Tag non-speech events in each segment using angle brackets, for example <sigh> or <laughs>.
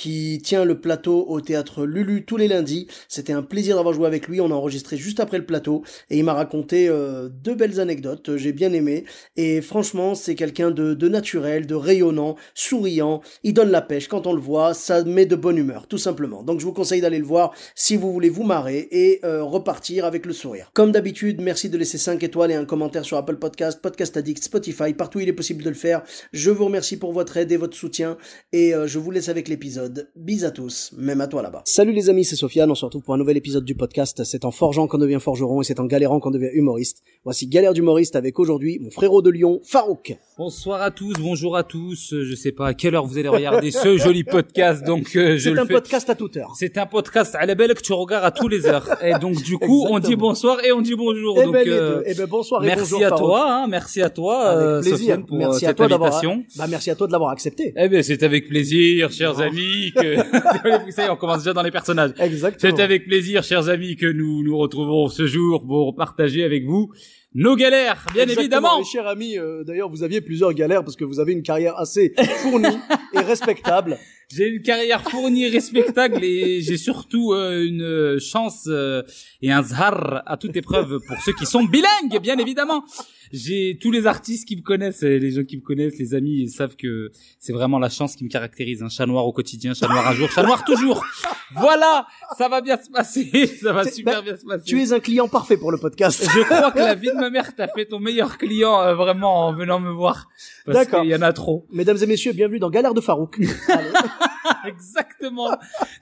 qui tient le plateau au théâtre Lulu tous les lundis. C'était un plaisir d'avoir joué avec lui, on a enregistré juste après le plateau, et il m'a raconté euh, deux belles anecdotes, j'ai bien aimé, et franchement c'est quelqu'un de, naturel, de rayonnant, souriant, il donne la pêche quand on le voit, ça met de bonne humeur, tout simplement. Donc je vous conseille d'aller le voir si vous voulez vous marrer et euh, repartir avec le sourire. Comme d'habitude, merci de laisser 5 étoiles et un commentaire sur Apple Podcast, Podcast Addict, Spotify, partout il est possible de le faire. Je vous remercie pour votre aide et votre soutien et euh, je vous laisse avec l'épisode. Bis à tous, même à toi là-bas. Salut les amis, c'est Sofiane, on se retrouve pour un nouvel épisode du podcast. C'est en forgeant qu'on devient forgeron et c'est en galérant qu'on devient humoriste. Voici Galère d'humoriste avec aujourd'hui mon frérot de Lyon, Farouk. Bonsoir à tous, bonjour à tous. Euh, Je sais pas à quelle heure vous allez regarder ce <laughs> joli podcast, donc euh, je C'est le un fais. podcast à toute heure. C'est un podcast à la belle que tu regardes à tous les heures. Et donc du coup, on dit bonsoir et on dit bonjour. Eh donc ben, les euh, deux. Eh ben, bonsoir et merci bonjour, à Farouk. toi, hein, merci à toi, Avec euh, plaisir. Sofiane, pour merci euh, à cette toi d'avoir, invitation. bah, merci à toi de l'avoir accepté. Eh ben, c'est avec plaisir, chers amis, que ça y est, on commence déjà dans les personnages. Exactement. C'est avec plaisir, chers amis, que nous nous retrouvons ce jour pour partager avec vous nos galères, bien Exactement. évidemment. Et cher ami, euh, d'ailleurs, vous aviez plusieurs galères parce que vous avez une carrière assez fournie <laughs> et respectable. J'ai une carrière fournie, respectable et j'ai surtout euh, une chance euh, et un zhar à toute épreuve pour ceux qui sont bilingues, bien évidemment. J'ai tous les artistes qui me connaissent, les gens qui me connaissent, les amis, ils savent que c'est vraiment la chance qui me caractérise. Un chat noir au quotidien, chat noir un jour, chat noir toujours. Voilà, ça va bien se passer, <laughs> ça va super bah, bien se passer. Tu es un client parfait pour le podcast. Je crois que la vie de ma mère t'a fait ton meilleur client euh, vraiment en venant me voir. D'accord. qu'il y en a trop. Mesdames et messieurs, bienvenue dans Galère de Farouk. Allez. <laughs> <laughs> Exactement.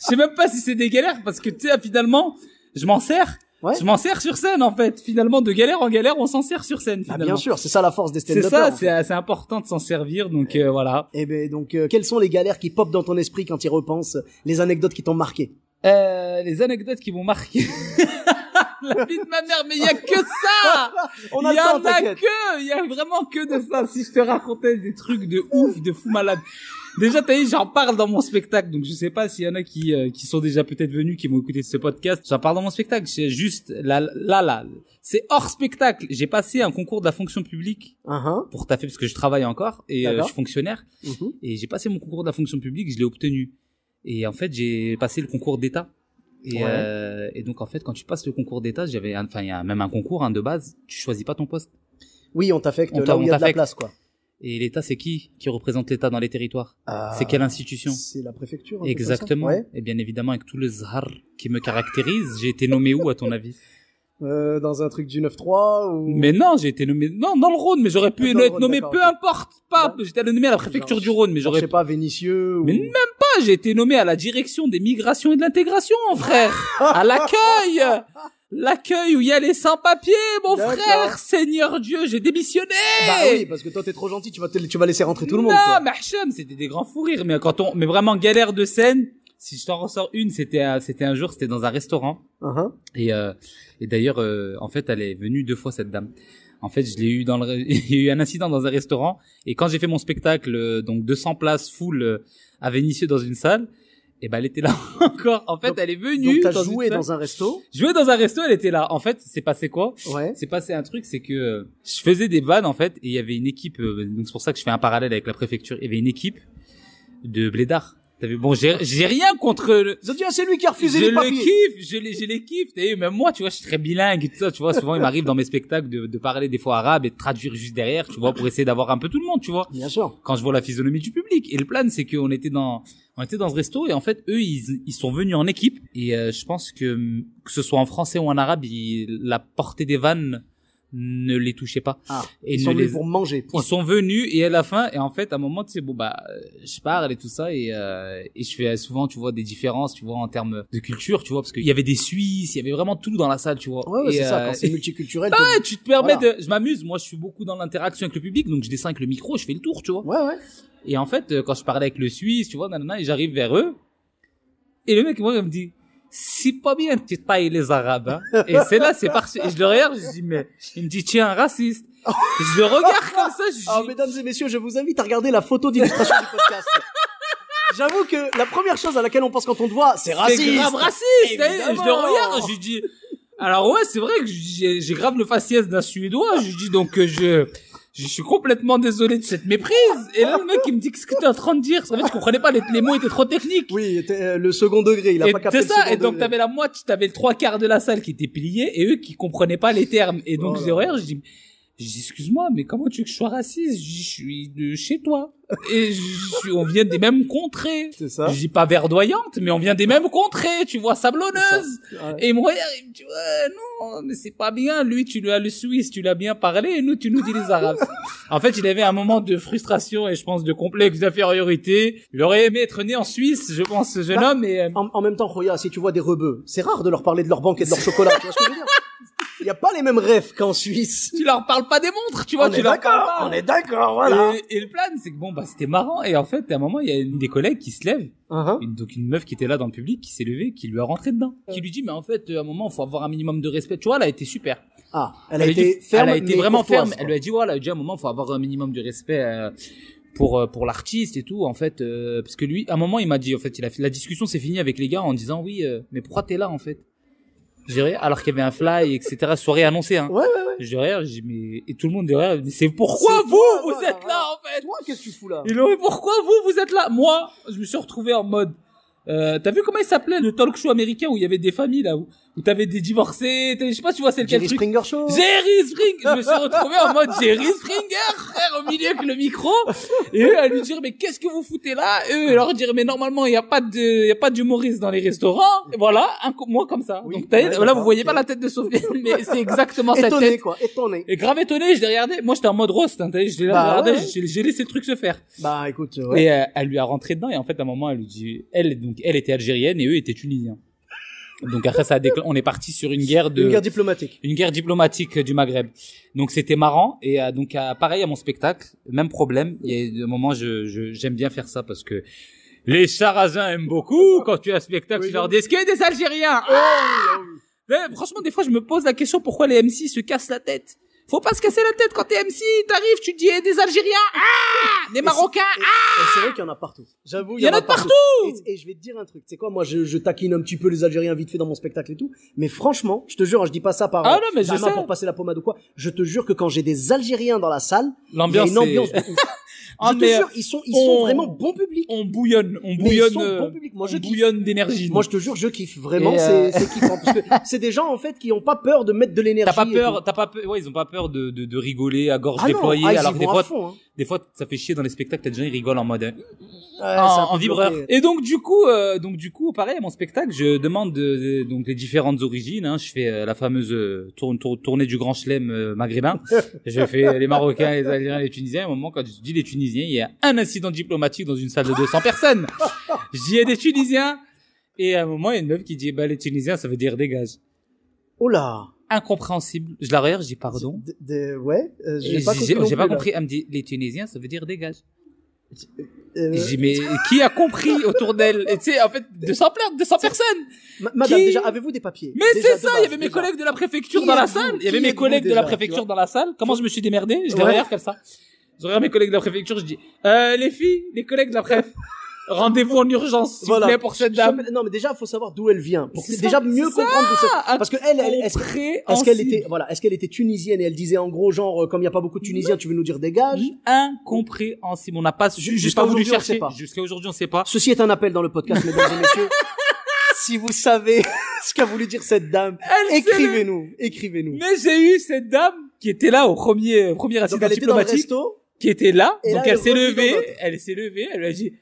Je sais même pas si c'est des galères parce que tu sais finalement, je m'en sers. Ouais. Je m'en sers sur scène en fait. Finalement de galère en galère, on s'en sert sur scène Ah, finalement. bien sûr, c'est ça la force des C'est stand-uppers. ça, en fait. c'est c'est important de s'en servir donc euh, voilà. Eh ben donc, euh, quelles sont les galères qui popent dans ton esprit quand tu repenses, les anecdotes qui t'ont marqué? Euh, les anecdotes qui vont marquer <laughs> la vie de ma mère, mais il y a que ça. <laughs> Il y en a que, il y a vraiment que de ça. Si je te racontais des trucs de ouf, de fou malade. Déjà, t'as vu, j'en parle dans mon spectacle, donc je sais pas s'il y en a qui euh, qui sont déjà peut-être venus, qui vont écouter ce podcast. J'en parle dans mon spectacle. C'est juste là, là, là. C'est hors spectacle. J'ai passé un concours de la fonction publique Uh-huh. pour taffer parce que je travaille encore et euh, je suis fonctionnaire Mhm. et j'ai passé mon concours de la fonction publique, je l'ai obtenu. Et en fait, j'ai passé le concours d'État. Et, Ouais. euh, et donc en fait, quand tu passes le concours d'État, j'avais, enfin il y a même un concours hein, de base. Tu choisis pas ton poste. Oui, on t'affecte là où il y a de la place, quoi. Et l'État, c'est qui qui représente l'État dans les territoires? Ah, C'est quelle institution? C'est la préfecture. Exactement. Ouais. Et bien évidemment, avec tout le zhar qui me caractérise, j'ai été nommé où à ton avis? Euh, dans un truc du 9-3 ou... Mais non, j'ai été nommé non dans le Rhône, mais j'aurais pu être nommé peu importe, pas. Ouais. J'étais nommé à la préfecture Genre, du Rhône, mais j'aurais je sais pas, Vénitieux ou... Mais même pas, j'ai été nommé à la direction des migrations et de l'intégration, mon frère. à l'accueil. <laughs> L'accueil où il y a les sans-papiers, mon frère. Seigneur Dieu, j'ai démissionné. Bah oui, parce que toi t'es trop gentil, tu vas, te- tu vas laisser rentrer tout le monde. Non, Hacham, c'était des grands fous rires. Mais quand on, mais vraiment galère de scène, si je t'en ressors une, c'était, un- c'était un jour, c'était dans un restaurant. Uh-huh. Et, euh, et d'ailleurs, euh, en fait, elle est venue deux fois cette dame. En fait, je l'ai eu dans le, <laughs> il y a eu un incident dans un restaurant. Et quand j'ai fait mon spectacle, euh, donc 200 places full euh, à Vénissieux dans une salle, et ben elle était là <laughs> encore. En fait, Donc- elle est venue. Donc t'as joué dans un resto. Joué dans un resto, elle était là. En fait, c'est passé quoi Ouais. C'est passé un truc, c'est que euh, je faisais des vannes en fait, et il y avait une équipe. euh, donc c'est pour ça que je fais un parallèle avec la préfecture. Il y avait une équipe de blédards. T'as vu Bon, j'ai j'ai rien contre le, Ils ont dit, ah, c'est lui qui a refusé je les le papiers. kiffe, je les, je les kiffe. T'as vu, même moi, tu vois, je suis très bilingue et tout ça. Tu vois, souvent, il m'arrive dans mes spectacles de, de parler des fois arabe et de traduire juste derrière, tu vois, pour essayer d'avoir un peu tout le monde, tu vois. Bien sûr. Quand je vois la physionomie du public. Et le plan, c'est qu'on était dans, on était dans ce resto et en fait, eux, ils, ils sont venus en équipe. Et euh, je pense que, que ce soit en français ou en arabe, ils- la portée des vannes ne les touchez pas. Ah, Et ils ne sont venus les- pour manger. point. Ils sont venus et à la fin et en fait à un moment tu sais bon bah euh, je parle et tout ça et euh, et je fais souvent tu vois des différences tu vois en termes de culture tu vois parce qu'il y avait des Suisses il y avait vraiment tout dans la salle tu vois Ouais, ouais, c'est ça, euh, quand c'est et- multiculturel. <laughs> Ah, tu te permets Voilà. de je m'amuse moi je suis beaucoup dans l'interaction avec le public donc je descends avec le micro je fais le tour tu vois Ouais, ouais. et en fait euh, quand je parlais avec le Suisse tu vois nanana et j'arrive vers eux et le mec moi il me dit c'est pas bien que tu tailles les arabes hein. et c'est là c'est parti et je le regarde je dis mais il me dit tu es un raciste je le regarde comme ça je Alors, dis mesdames et messieurs, je vous invite à regarder la photo d'illustration du podcast. J'avoue que la première chose à laquelle on pense quand on te voit, c'est raciste. C'est grave raciste. hein. Évidemment. Je le regarde, je lui dis. Alors ouais, c'est vrai que j'ai grave le faciès d'un Suédois. Je lui dis donc euh, je je suis complètement désolé de cette méprise. Et là le mec il me dit qu'est-ce que t'es en train de dire? En fait, je comprenais pas les, les mots étaient trop techniques. Oui, euh, le second degré, il a Et pas capté c'est ça. Et donc degré. t'avais la moitié, t'avais le trois quarts de la salle qui était pliée et eux qui comprenaient pas les termes. Et donc Oh je là dis regarde, je dis je dis, excuse-moi, mais comment tu veux que je sois raciste? Je suis de chez toi. <laughs> Et je suis, on vient des mêmes contrées. C'est ça. Je dis pas verdoyante, mais on vient des mêmes contrées, tu vois, sablonneuse. Ouais. Et regarde, il me dit, ouais, non, mais c'est pas bien. Lui, tu lui as le Suisse, tu l'as bien parlé, et nous, tu nous dis les Arabes. <laughs> en fait, il avait un moment de frustration et je pense de complexe d'infériorité. Il aurait aimé être né en Suisse, je pense, ce jeune Bah, homme, et, euh, En, en même temps, Roya, si tu vois des rebeux, c'est rare de leur parler de leur banque et de leur chocolat. tu vois ce que je veux dire? <laughs> Il n'y a pas les mêmes rêves qu'en Suisse. tu leur parles pas des montres, tu vois, on tu est leur d'accord, on est d'accord, voilà. Et, et le plan, c'est que bon, bah, c'était marrant. Et en fait, à un moment, il y a une des collègues qui se lève Uh-huh. une, donc une meuf qui était là dans le public qui s'est levée qui lui a rentré dedans qui lui dit mais en fait à un moment faut avoir un minimum de respect tu vois elle a été super Ah, elle a été dit- ferme, elle a été vraiment ferme elle lui a dit voilà elle a dit à un moment faut avoir un minimum de respect euh, pour euh, pour l'artiste et tout en fait euh, parce que lui à un moment il m'a dit en fait il a fait la discussion s'est finie avec les gars en disant oui euh, mais pourquoi t'es là en fait? Je dirais alors qu'il y avait un fly etc soirée annoncée hein Ouais, ouais, ouais. je dirais mais et tout le monde derrière mais c'est pourquoi vous toi, vous êtes là en fait? Toi, qu'est-ce que tu fous là? Il aurait pourquoi vous vous êtes là? Moi, je me suis retrouvé en mode. Euh, t'as vu comment il s'appelait le talk show américain où il y avait des familles là où, où t'avais des divorcés je sais pas tu vois c'est lequel Jerry truc. Springer Show. Jerry Springer je me suis retrouvé en mode Jerry Springer frère au milieu avec le micro. Et eux à lui dire mais qu'est-ce que vous foutez là? Et eux leur dire mais normalement il y a pas de il y a pas d'humoriste dans les restaurants. Et voilà un moi comme ça. Oui, donc t'as- ouais, là vous voyez pas la tête de Sophie <laughs> mais c'est exactement cette Étonné, tête. quoi, étonné. et grave étonné je l'ai regardé. Moi j'étais en mode roast hein, je l'ai Bah, regardé ouais. j'ai j'ai laissé le truc se faire. Bah, écoute, ouais. et euh, elle lui a rentré dedans et en fait à un moment elle lui dit elle donc elle était algérienne et eux étaient tunisiens. Donc après ça a déclen- on est parti sur une guerre de Une guerre diplomatique. une guerre diplomatique du Maghreb. Donc c'était marrant et euh, donc euh, pareil à mon spectacle, même problème. A des moments je je- j'aime bien faire ça parce que les Sarrasins aiment beaucoup quand tu as un spectacle, Oui, tu leur dis est-ce qu'il y a des Algériens Oh, Ah Mais franchement des fois je me pose la question pourquoi les MC se cassent la tête? Faut pas se casser la tête quand t'es MC, t'arrives, tu dis eh, des Algériens, ah, des Marocains, et c'est vrai qu'il y en a partout. J'avoue, Il y en a de Et, et je vais te dire un truc. C'est quoi, moi, je, je taquine un petit peu les Algériens vite fait dans mon spectacle et tout. Mais franchement, je te jure, je dis pas ça par, Ah non, mais je pour passer la pommade ou quoi. Je te jure que quand j'ai des Algériens dans la salle, il y a l'ambiance une ambiance. <laughs> Ah, je te mais, jure, ils sont, ils on- sont vraiment bon public. on bouillonne, on bouillonne, euh, bon public. Moi, je on kiffe. bouillonne d'énergie. Moi, je te jure, je kiffe. Vraiment, euh, c'est kiffant. Parce que <laughs> c'est des gens, en fait, qui ont pas peur de mettre de l'énergie. T'as pas peur, t'as pas peur, ouais, ils ont pas peur de, de, de rigoler à gorge Ah non, déployée, ah, alors des fois, fond, hein. Des fois, ça fait chier dans les spectacles, t'as des gens, ils rigolent en mode, euh, Ouais, en, vibreur. Et donc, du coup, euh, donc, du coup, pareil, à mon spectacle, je demande de, de- donc, les différentes origines, hein. Je fais euh, la fameuse euh, tourne- tournée du grand chelem euh, maghrébin. je fais les Marocains, les Algériens, les Tunisiens. À un moment, quand je dis les Tunisiens, il y a un incident diplomatique dans une salle de 200 personnes. Je dis, il y a des Tunisiens. Et à un moment, il y a une meuf qui dit, bah, les Tunisiens, ça veut dire dégage. Oh là. Incompréhensible. Je la regarde, je dis pardon. De- de- ouais, euh, j'ai pas compris. j'ai pas compris. Elle me dit, les Tunisiens, ça veut dire dégage. Euh, J'ai mais qui a compris autour d'elle? Et tu sais, en fait, 200, pla- 200 personnes. ma- Madame, qui- déjà, avez-vous des papiers? Mais c'est ça, il y avait mes déjà. collègues de la préfecture Qui dans la salle. Il y avait mes collègues de la préfecture dans la salle. Comment je me suis démerdé? Je les Ouais. regarde comme ça. Je regarde mes collègues de la préfecture, je dis, euh, les filles, les collègues de la préf, rendez-vous en urgence, s'il vous plaît, pour cette dame. Non, mais déjà, faut savoir d'où elle vient. Pour C'est ça, déjà mieux comprendre c'est. Ah, Parce que elle, elle est-ce est-ce qu'elle était, voilà, est-ce qu'elle était tunisienne et elle disait en gros genre, euh, comme il y a pas beaucoup de Tunisiens, tu veux nous dire dégage incompréhensible. On n'a pas, jusqu'à aujourd'hui, on chercher. sait pas. Jusqu'à aujourd'hui, on sait pas. Ceci est un appel dans le podcast, mesdames et messieurs. <laughs> si vous savez <laughs> ce qu'a voulu dire cette dame, écrivez-nous, écrivez-nous. Mais j'ai eu cette dame qui était là au premier, premier le diplomatique, qui était là. Et donc elle s'est levée, elle s'est levée, elle lui a dit,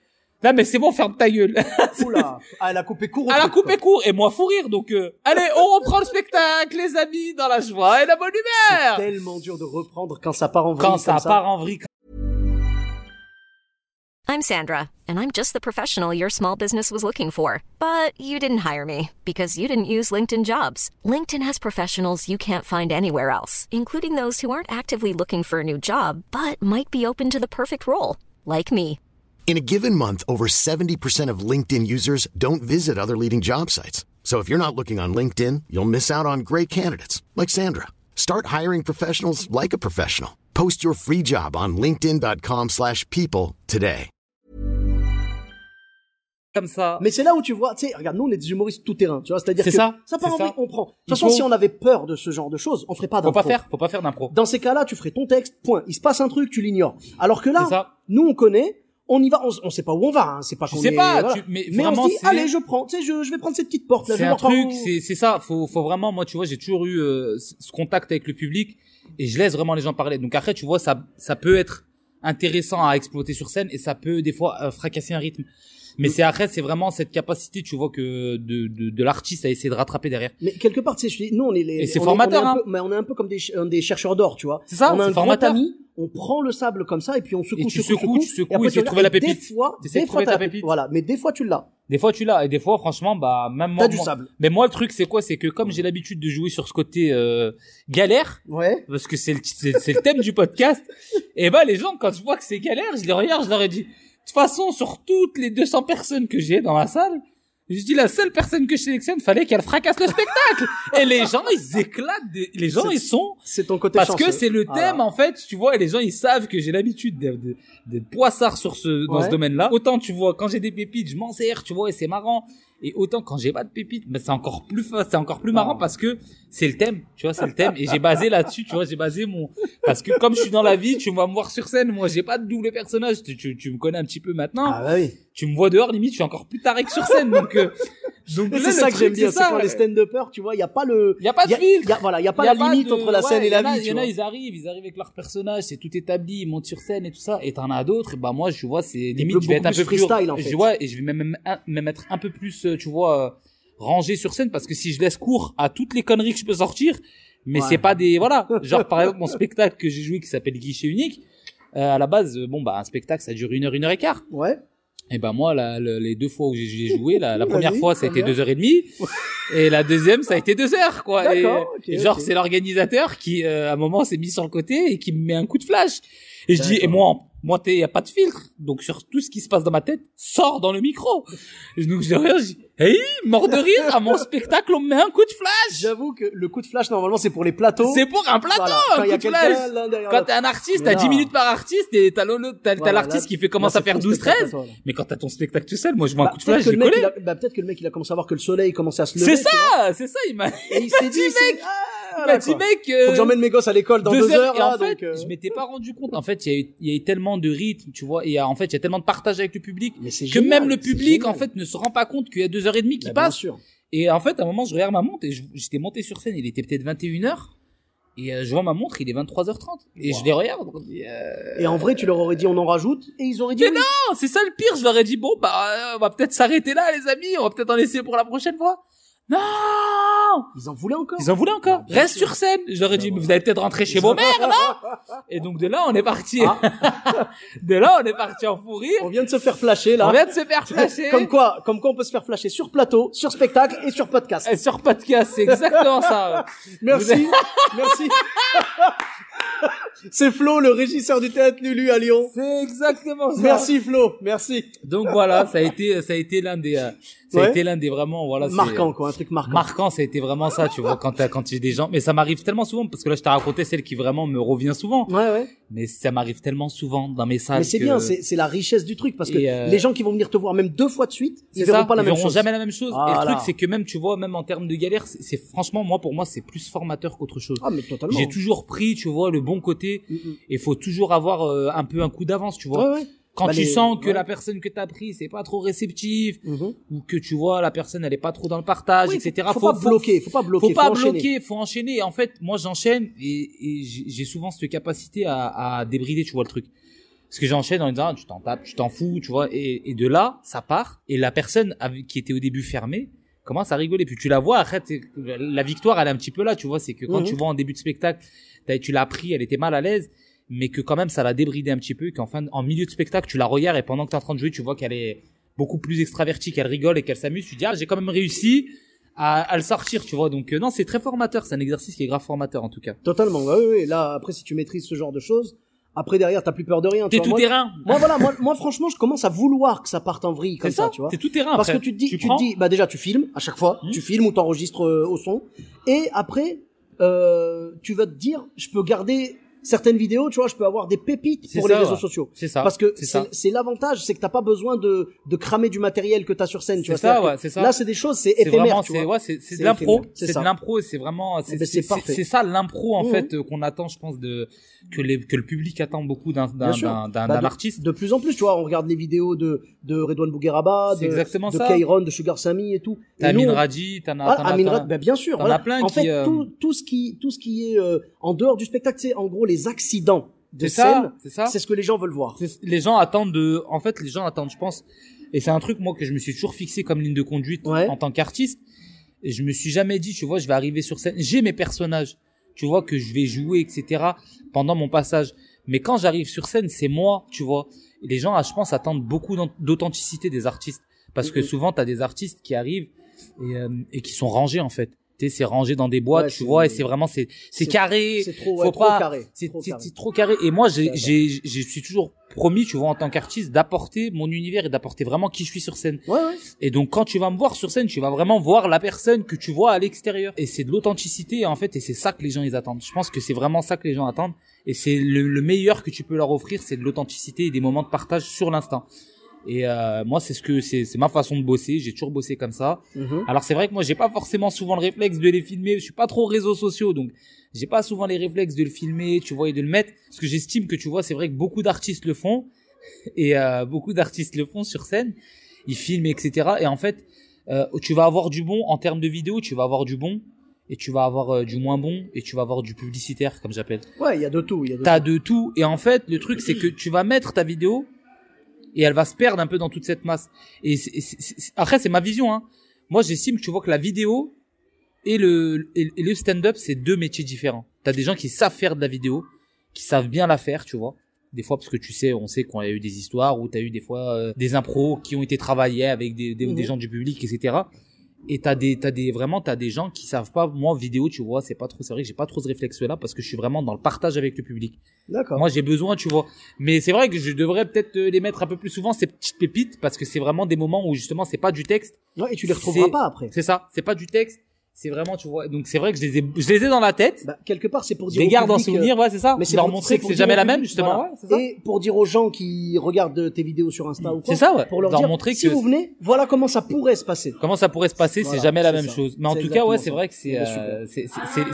Là, mais c'est bon, ferme ta gueule. <laughs> Oula. Ah, elle a coupé court. Elle a coupé quoi. court et moi fou rire. Donc, euh, allez, on reprend le spectacle, les amis, dans la joie et la bonne humeur. Tellement dur de reprendre quand ça part en vrille Quand ça comme part en vrille, I'm Sandra, and I'm just the professional your small business was looking for. But you didn't hire me because you didn't use LinkedIn jobs. LinkedIn has professionals you can't find anywhere else, including those who aren't actively looking for a new job but might be open to the perfect role, like me. In a given month, over 70% of LinkedIn users don't visit other leading job sites. So if you're not looking on LinkedIn, you'll miss out on great candidates like Sandra. Start hiring professionals like a professional. Post your free job on linkedin.com/people slash people today. comme ça. Mais c'est là où tu vois, tu sais, regarde, nous on est des humoristes tout terrain, tu vois, c'est-à-dire C'est que ça, ça part c'est en ça. vrille, on prend. De toute façon, faut- si on avait peur de ce genre de choses, on ferait pas Faut d'impro. pas faire, faut pas faire d'impro. Dans ces cas-là, tu ferais ton texte, point. Il se passe un truc, tu l'ignores. Alors que là, nous on connaît, on y va, on, on sait pas où on va, hein, c'est pas qu'on sais est- pas, voilà. tu- mais mais on vraiment, se dit, allez, je prends, tu sais, je, je vais prendre cette petite porte là, C'est un truc, c'est c'est ça. Faut faut vraiment, moi, tu vois, j'ai toujours eu euh, ce contact avec le public et je laisse vraiment les gens parler. Donc après, tu vois, ça ça peut être intéressant à exploiter sur scène et ça peut des fois euh, fracasser un rythme. Mais c'est après, c'est vraiment cette capacité, tu vois, que de de, de l'artiste à essayer de rattraper derrière. Mais quelque part, tu sais, je dis, nous on est les, Et c'est on est- formateur, on est un hein. peu- mais on est un peu comme des, des chercheurs d'or, tu vois. C'est ça, On a un grand formateur. On prend le sable comme ça et puis on secoue, Et tu secoue, secoues, tu secoues, et après, tu trouver la pépite. Des fois, des de fois, la pépite. Voilà, mais des fois tu l'as. Des fois, tu l'as et des fois, franchement, bah même moi. T'as du moi- sable. Mais moi, le truc, c'est quoi? C'est que comme j'ai l'habitude de jouer sur ce côté euh, galère, Ouais. parce que c'est le, c'est, le thème du podcast. <laughs> Et ben les gens, quand je vois que c'est galère, je les regarde, je leur ai dit, de toute façon, sur toutes les 200 personnes que j'ai dans la salle, je dis la seule personne que je sélectionne, fallait qu'elle fracasse le spectacle. Et les gens, ils éclatent. des- Les gens, ils sont C'est ton côté parce chanceux. que c'est le Voilà. thème en fait, tu vois, et les gens ils savent que j'ai l'habitude d'être poissard sur ce dans Ouais. ce domaine-là. Autant tu vois, quand j'ai des pépites, je m'en sers, tu vois, et c'est marrant. Et autant quand j'ai pas de pépites, ben c'est encore plus c'est encore plus marrant Ah. parce que c'est le thème, tu vois, c'est le thème et j'ai basé là-dessus, tu vois, j'ai basé mon parce que comme je suis dans la vie, tu vas me voir sur scène, moi j'ai pas de double personnage, tu, tu, tu me connais un petit peu maintenant. Ah bah oui. Tu me vois dehors, limite, je suis encore plus taré que sur scène donc euh, donc c'est ça que j'aime bien, c'est quand les stand-uppers, tu vois, il y a pas le, Il y a pas de filtre. y a- voilà, il y a pas Y a la limite de- entre la ouais, scène et la vie, Il y en a, ils arrivent, ils arrivent avec leur personnage, c'est tout établi, ils montent sur scène et tout ça. Et t'en as d'autres, bah moi, je vois, c'est limite, je vais être un peu plus plus freestyle, en fait. Je vois, et je vais même, même, un- même être un peu plus, euh, tu vois, euh, rangé sur scène parce que si je laisse cours à toutes les conneries que je peux sortir, mais Ouais. c'est pas des, voilà. <laughs> Genre, par exemple, mon spectacle que j'ai joué qui s'appelle Guichet Unique, euh, à la base, euh, bon, bah, un spectacle, ça dure une heure, une heure et quart. Ouais. Et ben moi, la- le- les deux fois où j'ai- joué, la, <laughs> première fois, ça a été deux heures et demie, <laughs> et la deuxième, ça a été deux heures, quoi. Et, D'accord, ok, et genre, c'est l'organisateur qui, euh, à un moment, s'est mis sur le côté et qui me met un coup de flash. Et je dis, et moi, moi, t'es, y a pas de filtre. Donc, sur tout ce qui se passe dans ma tête, sort dans le micro. Donc, je rien, je dis, hey, mort de rire, à mon spectacle, on me met un coup de flash. J'avoue que le coup de flash, normalement, c'est pour les plateaux. C'est pour un plateau, Voilà, quand un il coup de flash. Quand t'es un artiste, t'as 10 là- minutes par artiste et t'as Voilà, l'artiste qui fait commence à faire c'est ton 12, 13. spectacle à toi, là. Mais quand t'as ton spectacle tout seul, moi, je vois un Bah, coup de flash, que j'ai le mec, collé. il a- bah, peut-être que le mec, il a commencé à voir que le soleil commençait à se lever. C'est ça, c'est ça, il m'a, il s'est <laughs> dit, mec, ah, il voilà, m'a dit, mec, euh, Faut que j'emmène mes gosses à l'école dans deux, heures, et là, en fait, euh, je m'étais pas rendu compte. En fait, il y il y a eu tellement de rythme, tu vois, et euh, en fait, il y a tellement de partage avec le public Mais que génial, même le public, en fait, ne se rend pas compte qu'il y a deux heures et demie qui Bah, bien passent. sûr. Et en fait, à un moment, je regarde ma montre et j'étais monté sur scène, il était peut-être 21h. Et euh, je vois ma montre, il est 23h30. Et je les regarde. euh, Et en vrai, tu leur aurais dit, on en rajoute, et ils auraient dit, Mais oui. non, c'est ça le pire. Je leur ai dit, bon, bah, euh, on va peut-être s'arrêter là, les amis. On va peut-être en laisser pour la prochaine fois. Non! Ils en voulaient encore? Ils en voulaient encore. Bah, Reste sûr. sur scène. Je leur ai dit, mais vous allez peut-être rentrer chez vos mères, non? Et donc de là, on est parti. <laughs> de là, on est parti en fou rire. On vient de se faire flasher, là. On vient de se faire flasher. Comme quoi, comme quoi on peut se faire flasher sur plateau, sur spectacle et sur podcast. Et sur podcast, c'est exactement ça. <laughs> Merci, merci. <laughs> <laughs> C'est Flo, le régisseur du théâtre Lulu à Lyon. C'est exactement ça. Merci Flo, merci. Donc voilà, ça a été, ça a été l'un des, euh, ça a été l'un des vraiment, voilà. Marquant quoi, un truc marquant. Marquant, ça a été vraiment ça, tu vois, quand quand j'ai des gens, mais ça m'arrive tellement souvent, parce que là, je t'ai raconté celle qui vraiment me revient souvent. Ouais ouais. Mais ça m'arrive tellement souvent dans mes salles. Mais c'est que- bien, c'est c'est la richesse du truc parce que euh, les gens qui vont venir te voir même deux fois de suite, ils verront ça, pas la ils même verront chose. jamais la même chose. Et le truc, c'est que même, tu vois, même en termes de galère, c'est, c'est- franchement, moi, pour moi, c'est plus formateur qu'autre chose. Ah mais totalement. J'ai toujours pris, tu vois, le bon côté. Mm, mm. Et faut toujours avoir euh, un peu un coup d'avance, tu vois. Ouais ouais. Quand Bah, tu les- sens que ouais. la personne que t'as pris, c'est pas trop réceptif, Mhm. ou que tu vois, la personne, elle est pas trop dans le partage, Oui, etc. Faut, pas bloquer, faut pas bloquer, faut pas enchaîner. bloquer, faut enchaîner. Et en fait, moi, j'enchaîne et, et j'ai souvent cette capacité à, à débrider, tu vois, le truc. Parce que j'enchaîne en disant, ah, tu t'en tapes, tu t'en fous, tu vois. Et, et de là, ça part. Et la personne avec- qui était au début fermée commence à rigoler. Puis tu la vois, après, la victoire, elle est un petit peu là, tu vois. C'est que quand tu vois en début de spectacle, tu l'as pris, elle était mal à l'aise. Mais que quand même, ça l'a débridé un petit peu. Qu'en fin, en milieu de spectacle, tu la regardes et pendant que t'es en train de jouer, tu vois qu'elle est beaucoup plus extravertie, qu'elle rigole et qu'elle s'amuse. Tu te dis, ah, j'ai quand même réussi à, à le sortir, tu vois. Donc, euh, non, c'est très formateur. C'est un exercice qui est grave formateur, en tout cas. Totalement. Ouais, ouais, ouais. Là, après, si tu maîtrises ce genre de choses, après derrière, t'as plus peur de rien. tu T'es tout Moi- terrain. Moi, voilà, moi, moi, franchement, je commence à vouloir que ça parte en vrille comme ça, ça, tu vois. c'est tout terrain. Parce après. que tu te dis, tu, te dis, bah déjà tu filmes à chaque fois, tu filmes ou t'enregistres euh, au son, et après euh, tu vas te dire, je peux garder certaines vidéos, tu vois, je peux avoir des pépites pour ça, les réseaux ouais. sociaux. C'est ça. Parce que c'est l'avantage, c'est que t'as pas besoin de, de cramer du matériel que t'as sur scène, tu C'est vois. ça, ouais, c'est ça. Là, c'est des choses, c'est C'est éphémère, tu c'est vois. ouais, c'est de l'impro, c'est de l'impro et c'est vraiment, c'est Eh ben, c'est ça l'impro en Mhm. fait euh, qu'on attend, je pense, de que les que le public attend beaucoup d'un d'un Bah, artiste. De plus en plus, tu vois, on regarde les vidéos de, de Redouane Bougueraba, de, de. Kairon, de Sugar Sammy et tout. T'as Amin Raji, t'en as, Ah, ben bien sûr. t'en as plein en qui, fait, euh, tout, tout ce qui, tout ce qui est euh, en dehors du spectacle, c'est en gros les accidents de scène. c'est ça. C'est ce que les gens veulent voir. Les gens attendent de en fait les gens attendent je pense et c'est un truc moi que je me suis toujours fixé comme ligne de conduite Ouais. en tant qu'artiste et je me suis jamais dit tu vois je vais arriver sur scène j'ai mes personnages tu vois que je vais jouer etc pendant mon passage mais quand j'arrive sur scène c'est moi tu vois et les gens ah, je pense attendent beaucoup d'authenticité des artistes parce que Mhm. souvent tu as des artistes qui arrivent et, euh, et qui sont rangés en fait sais c'est rangé dans des boîtes Ouais, tu vois et c'est vraiment c'est c'est carré C'est trop, ouais, trop pas- carré. c'est trop carré. c'est trop carré. Et moi, j'ai, j'ai, je suis toujours promis, tu vois, en tant qu'artiste, d'apporter mon univers et d'apporter vraiment qui je suis sur scène. Ouais, ouais. Et donc, quand tu vas me voir sur scène, tu vas vraiment voir la personne que tu vois à l'extérieur. Et c'est de l'authenticité, en fait, et c'est ça que les gens, ils attendent. Je pense que c'est vraiment ça que les gens attendent. Et c'est le, le meilleur que tu peux leur offrir, c'est de l'authenticité et des moments de partage sur l'instant. Et euh, moi, c'est ce que c'est, c'est ma façon de bosser. J'ai toujours bossé comme ça. Mhm. Alors c'est vrai que moi j'ai pas forcément souvent le réflexe de les filmer, je suis pas trop réseaux sociaux donc j'ai pas souvent les réflexes de le filmer, tu vois et de le mettre parce que j'estime que tu vois, c'est vrai que beaucoup d'artistes le font <laughs> et euh, beaucoup d'artistes le font sur scène, ils filment etc. et en fait euh, tu vas avoir du bon en termes de vidéo, tu vas avoir du bon et tu vas avoir euh, du moins bon et tu vas avoir du publicitaire comme j'appelle. Ouais, il y a de tout. il Y a de T'as tout. de tout et en fait le truc c'est que tu vas mettre ta vidéo et elle va se perdre un peu dans toute cette masse. Et après c'est ma vision hein. Moi j'estime que tu vois que la vidéo et le et, le stand-up c'est deux métiers différents. T'as des gens qui savent faire de la vidéo, qui savent bien la faire, tu vois. Des fois parce que tu sais, on sait qu'on a eu des histoires où t'as eu des fois euh, des impros qui ont été travaillés avec des, des, Mhm. des gens du public, etc. Et t'as des, t'as des, vraiment, t'as des gens qui savent pas, moi, vidéo, tu vois, c'est pas trop, c'est vrai que j'ai pas trop ce réflexe-là parce que je suis vraiment dans le partage avec le public. D'accord. Moi, j'ai besoin, tu vois. Mais c'est vrai que je devrais peut-être euh, les mettre un peu plus souvent, ces petites pépites, parce que c'est vraiment des moments où justement, c'est pas du texte. Ouais, et tu les retrouveras pas après. C'est ça. C'est pas du texte. C'est vraiment, tu vois. Donc, c'est vrai que je les ai, je les ai dans la tête. Bah, quelque part, c'est pour je dire les garde en public, euh, souvenir, ouais, c'est ça. Mais c'est leur montrer que c'est jamais la même, justement. voilà. Ouais, c'est ça. Et pour dire aux gens qui regardent tes vidéos sur Insta ou quoi, C'est ça, ouais. pour leur, Leur dire, montrer si que- vous venez, voilà comment ça pourrait se passer. Comment ça pourrait se passer, Voilà, c'est jamais la même ça. chose. Mais en tout cas, ouais, c'est vrai que c'est, euh, c'est,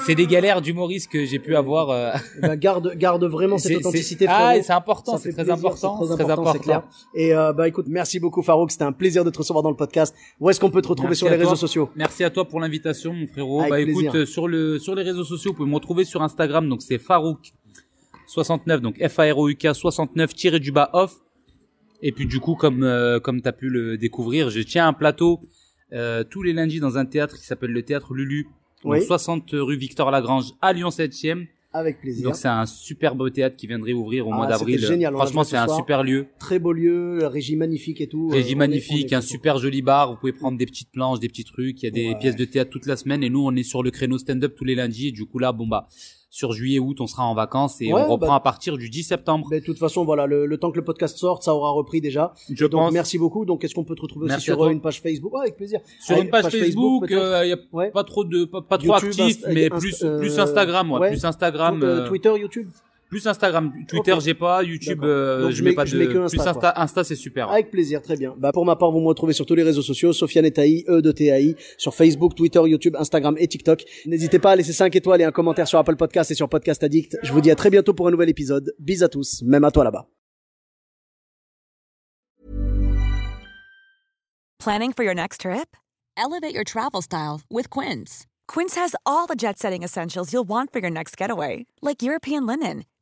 c'est, des galères d'humoristes que j'ai pu avoir. euh, Eh ben, garde, garde vraiment cette authenticité. Ah, c'est important, c'est très important, c'est très important. Et euh, bah écoute, merci beaucoup Farouk, c'était un plaisir de te recevoir dans le podcast. Où est-ce qu'on peut te retrouver sur les réseaux sociaux? Merci à toi pour l'invitation, mon frérot. Avec bah plaisir. écoute, euh, sur le sur les réseaux sociaux, vous pouvez me retrouver sur Instagram, donc c'est Farouk 69, donc F A R O U K 69 tiré du bas off. Et puis du coup, comme euh, comme t'as pu le découvrir, je tiens un plateau euh, tous les lundis dans un théâtre qui s'appelle le théâtre Lulu, donc Oui. 60 rue Victor Lagrange à Lyon 7e. Avec plaisir. Donc c'est un super beau théâtre qui viendrait ouvrir au Ah, mois d'avril. génial, Franchement, ce c'est un soir. super lieu. Très beau lieu, régie magnifique et tout. Euh, Régie est- magnifique, est un super joli bar. Vous pouvez prendre des petites planches, des petits trucs. Il y a des Ouais. pièces de théâtre toute la semaine. Et nous, on est sur le créneau stand-up tous les lundis. Et du coup, là, bon bah, sur juillet, août, on sera en vacances et Ouais, on reprend bah- à partir du 10 septembre. Mais de toute façon, voilà, le, le temps que le podcast sorte, ça aura repris déjà. Je Donc pense. merci beaucoup. Donc est-ce qu'on peut te retrouver Merci aussi sur euh, une page Facebook? Ouais, avec plaisir. Sur Avec une page, Facebook, peut-être euh, il y a Ouais. pas trop de, pas, pas trop YouTube, actif, mais plus, euh, plus Instagram, ouais, ouais. plus Instagram, Tw- euh, euh, Twitter, YouTube plus Instagram. Twitter, j'ai pas. YouTube, euh, Donc, je mets mets- pas je de. mets que Insta, plus Insta, Insta, c'est super. Avec plaisir, très bien. Bah, pour ma part, vous me retrouvez sur tous les réseaux sociaux, Sofiane Etaï, E de TAI, sur Facebook, Twitter, YouTube, Instagram et TikTok. N'hésitez pas à laisser 5 étoiles et un commentaire sur Apple Podcast et sur Podcast Addict. Je vous dis à très bientôt pour un nouvel épisode. Bis à tous, même à toi là-bas. Planning for your next trip? Elevate your travel style with Quince. Quince has all the jet setting essentials you'll want for your next getaway, like European linen,